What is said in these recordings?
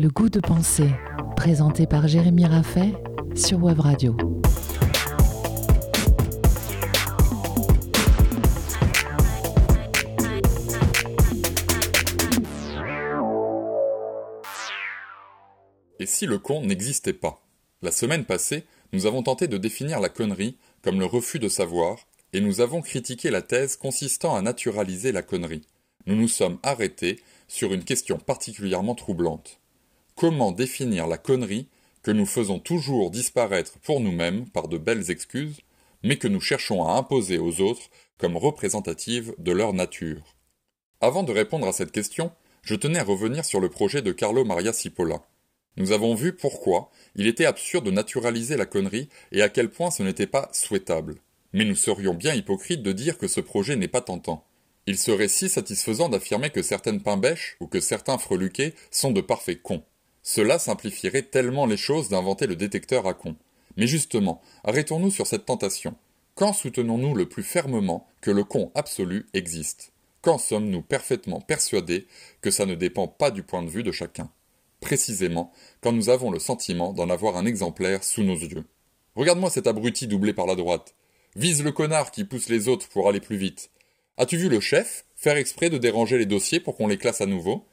Le goût de penser, présenté par Jérémy Raffet sur Web Radio. Et si le con n'existait pas? La semaine passée, nous avons tenté de définir la connerie comme le refus de savoir, et nous avons critiqué la thèse consistant à naturaliser la connerie. Nous nous sommes arrêtés sur une question particulièrement troublante. Comment définir la connerie que nous faisons toujours disparaître pour nous-mêmes par de belles excuses, mais que nous cherchons à imposer aux autres comme représentative de leur nature Avant de répondre à cette question, je tenais à revenir sur le projet de Carlo Maria Cipolla. Nous avons vu pourquoi il était absurde de naturaliser la connerie et à quel point ce n'était pas souhaitable. Mais nous serions bien hypocrites de dire que ce projet n'est pas tentant. Il serait si satisfaisant d'affirmer que certaines pimbèches ou que certains freluquets sont de parfaits cons. Cela simplifierait tellement les choses d'inventer le détecteur à cons. Mais justement, arrêtons-nous sur cette tentation. Quand soutenons-nous le plus fermement que le con absolu existe? Quand sommes-nous parfaitement persuadés que ça ne dépend pas du point de vue de chacun? Précisément quand nous avons le sentiment d'en avoir un exemplaire sous nos yeux. Regarde-moi cet abruti doublé par la droite. Vise le connard qui pousse les autres pour aller plus vite. As-tu vu le chef faire exprès de déranger les dossiers pour qu'on les classe à nouveau?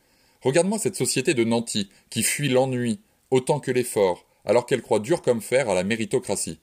Regarde-moi cette société de nantis qui fuit l'ennui autant que l'effort, alors qu'elle croit dur comme fer à la méritocratie.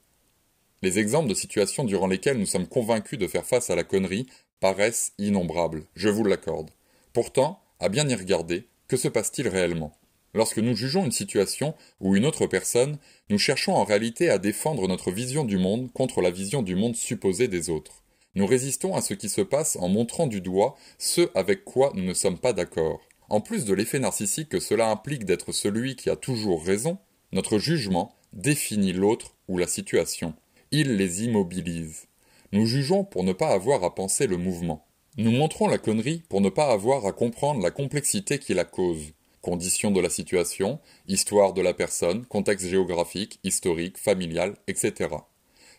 Les exemples de situations durant lesquelles nous sommes convaincus de faire face à la connerie paraissent innombrables, je vous l'accorde. Pourtant, à bien y regarder, que se passe-t-il réellement? Lorsque nous jugeons une situation ou une autre personne, nous cherchons en réalité à défendre notre vision du monde contre la vision du monde supposé des autres. Nous résistons à ce qui se passe en montrant du doigt ce avec quoi nous ne sommes pas d'accord. En plus de l'effet narcissique que cela implique d'être celui qui a toujours raison, notre jugement définit l'autre ou la situation. Il les immobilise. Nous jugeons pour ne pas avoir à penser le mouvement. Nous montrons la connerie pour ne pas avoir à comprendre la complexité qui la cause. Conditions de la situation, histoire de la personne, contexte géographique, historique, familial, etc.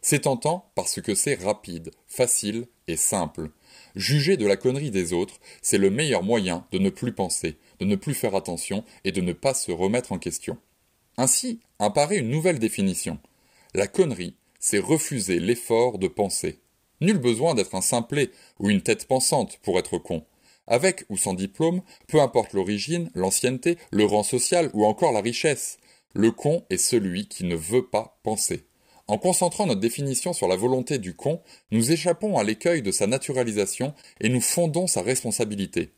C'est tentant parce que c'est rapide, facile et simple. Juger de la connerie des autres, c'est le meilleur moyen de ne plus penser, de ne plus faire attention et de ne pas se remettre en question. Ainsi apparaît une nouvelle définition. La connerie, c'est refuser l'effort de penser. Nul besoin d'être un simplet ou une tête pensante pour être con. Avec ou sans diplôme, peu importe l'origine, l'ancienneté, le rang social ou encore la richesse, le con est celui qui ne veut pas penser. En concentrant notre définition sur la volonté du con, nous échappons à l'écueil de sa naturalisation et nous fondons sa responsabilité.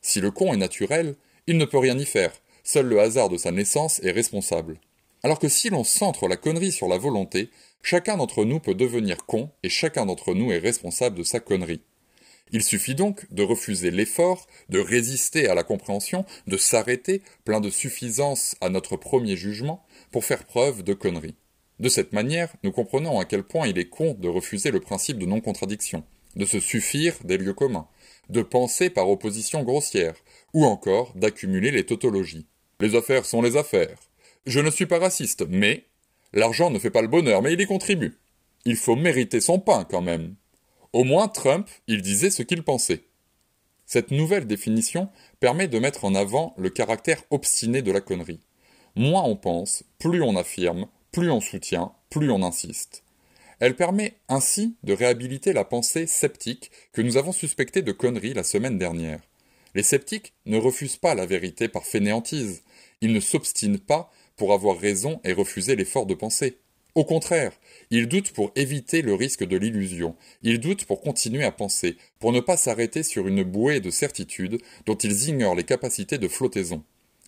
Si le con est naturel, il ne peut rien y faire, seul le hasard de sa naissance est responsable. Alors que si l'on centre la connerie sur la volonté, chacun d'entre nous peut devenir con et chacun d'entre nous est responsable de sa connerie. Il suffit donc de refuser l'effort, de résister à la compréhension, de s'arrêter, plein de suffisance à notre premier jugement, pour faire preuve de connerie. De cette manière, nous comprenons à quel point il est con de refuser le principe de non-contradiction, de se suffire des lieux communs, de penser par opposition grossière, ou encore d'accumuler les tautologies. Les affaires sont les affaires. Je ne suis pas raciste, mais l'argent ne fait pas le bonheur, mais il y contribue. Il faut mériter son pain quand même. Au moins Trump, il disait ce qu'il pensait. Cette nouvelle définition permet de mettre en avant le caractère obstiné de la connerie. Moins on pense, plus on affirme, plus on soutient, plus on insiste. Elle permet ainsi de réhabiliter la pensée sceptique que nous avons suspectée de conneries la semaine dernière. Les sceptiques ne refusent pas la vérité par fainéantise, ils ne s'obstinent pas pour avoir raison et refuser l'effort de penser. Au contraire, ils doutent pour éviter le risque de l'illusion, ils doutent pour continuer à penser, pour ne pas s'arrêter sur une bouée de certitude dont ils ignorent les capacités de flottaison.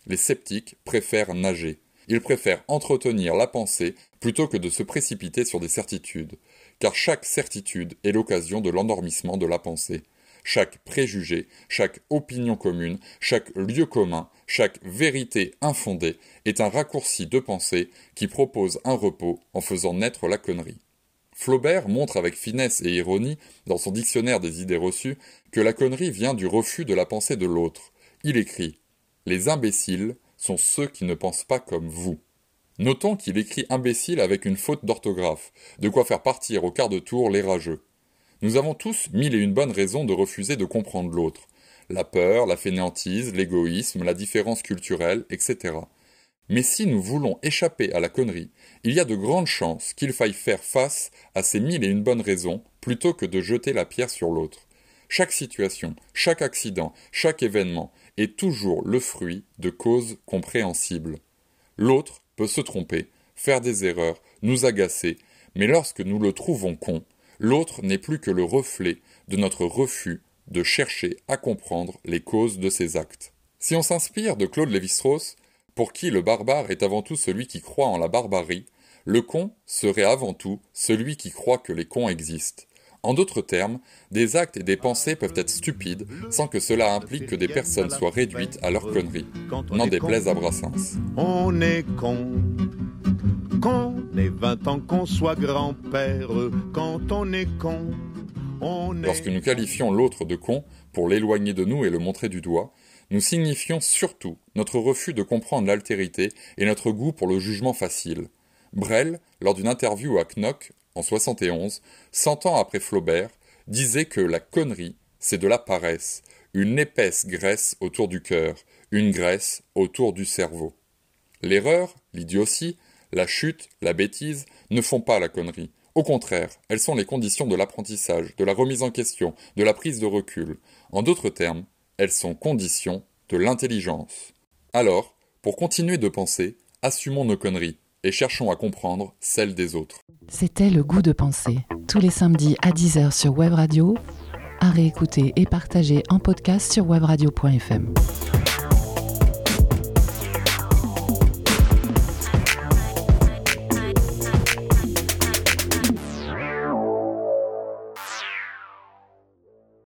Les sceptiques préfèrent nager. Ils préfèrent entretenir la pensée plutôt que de se précipiter sur des certitudes, car chaque certitude est l'occasion de l'endormissement de la pensée. Chaque préjugé, chaque opinion commune, chaque lieu commun, chaque vérité infondée est un raccourci de pensée qui propose un repos en faisant naître la connerie. Flaubert montre avec finesse et ironie, dans son dictionnaire des idées reçues, que la connerie vient du refus de la pensée de l'autre. Il écrit Les imbéciles sont ceux qui ne pensent pas comme vous. Notons qu'il écrit imbécile avec une faute d'orthographe, de quoi faire partir au quart de tour les rageux. Nous avons tous mille et une bonnes raisons de refuser de comprendre l'autre. la peur, la fainéantise, l'égoïsme, la différence culturelle, etc. Mais si nous voulons échapper à la connerie, il y a de grandes chances qu'il faille faire face à ces mille et une bonnes raisons plutôt que de jeter la pierre sur l'autre. Chaque situation, chaque accident, chaque événement est toujours le fruit de causes compréhensibles. L'autre peut se tromper, faire des erreurs, nous agacer, mais lorsque nous le trouvons con, l'autre n'est plus que le reflet de notre refus de chercher à comprendre les causes de ses actes. Si on s'inspire de Claude Lévi-Strauss, pour qui le barbare est avant tout celui qui croit en la barbarie, le con serait avant tout celui qui croit que les cons existent. En d'autres termes, des actes et des pensées peuvent être stupides sans que cela implique que des personnes soient réduites à leur conneries. N'en déplaise à Brassens. On est con. Qu'on ait 20 ans, qu'on soit grand-père, quand on est con, on est... Lorsque nous qualifions l'autre de con pour l'éloigner de nous et le montrer du doigt, nous signifions surtout notre refus de comprendre l'altérité et notre goût pour le jugement facile. Brel, lors d'une interview à Knock en 71, cent ans après Flaubert, disait que la connerie, c'est de la paresse, une épaisse graisse autour du cœur, une graisse autour du cerveau. L'erreur, l'idiotie, la chute, la bêtise ne font pas la connerie. Au contraire, elles sont les conditions de l'apprentissage, de la remise en question, de la prise de recul. En d'autres termes, elles sont conditions de l'intelligence. Alors, pour continuer de penser, assumons nos conneries et cherchons à comprendre celles des autres. C'était Le goût de penser, tous les samedis à 10h sur Web Radio, à réécouter et partager en podcast sur webradio.fm.